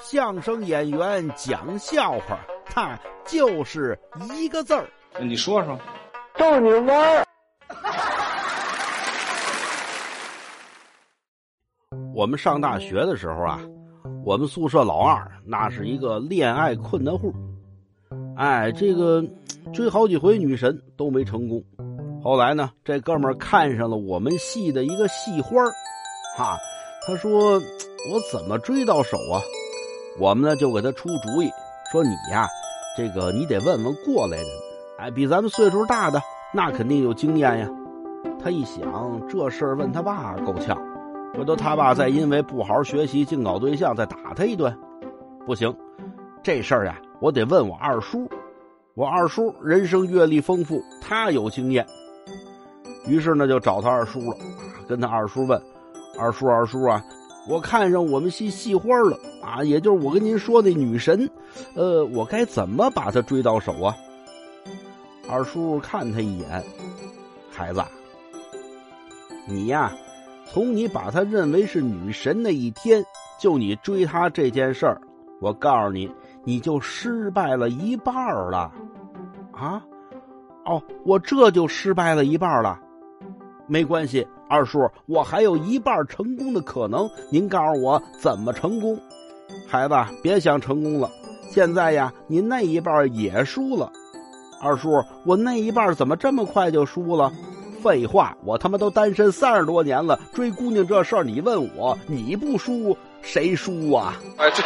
相声演员讲笑话，他就是一个字儿。你说说，逗你玩儿。我们上大学的时候啊，我们宿舍老二那是一个恋爱困难户，哎，这个追好几回女神都没成功。后来呢，这哥们儿看上了我们系的一个系花儿，哈，他说我怎么追到手啊？我们呢就给他出主意，说你呀，这个你得问问过来人，哎，比咱们岁数大的那肯定有经验呀。他一想这事儿问他爸够呛。回头他爸再因为不好好学习净搞对象再打他一顿，不行，这事儿呀我得问我二叔，我二叔人生阅历丰富，他有经验。于是呢就找他二叔了，跟他二叔问：“二叔二叔啊，我看上我们系系花了啊，也就是我跟您说那女神，呃，我该怎么把她追到手啊？”二叔看他一眼，孩子，你呀。从你把她认为是女神那一天，就你追她这件事儿，我告诉你，你就失败了一半了，啊，哦，我这就失败了一半了，没关系，二叔，我还有一半成功的可能，您告诉我怎么成功？孩子，别想成功了，现在呀，你那一半也输了，二叔，我那一半怎么这么快就输了？废话，我他妈都单身三十多年了，追姑娘这事儿你问我，你不输谁输啊？哎，对。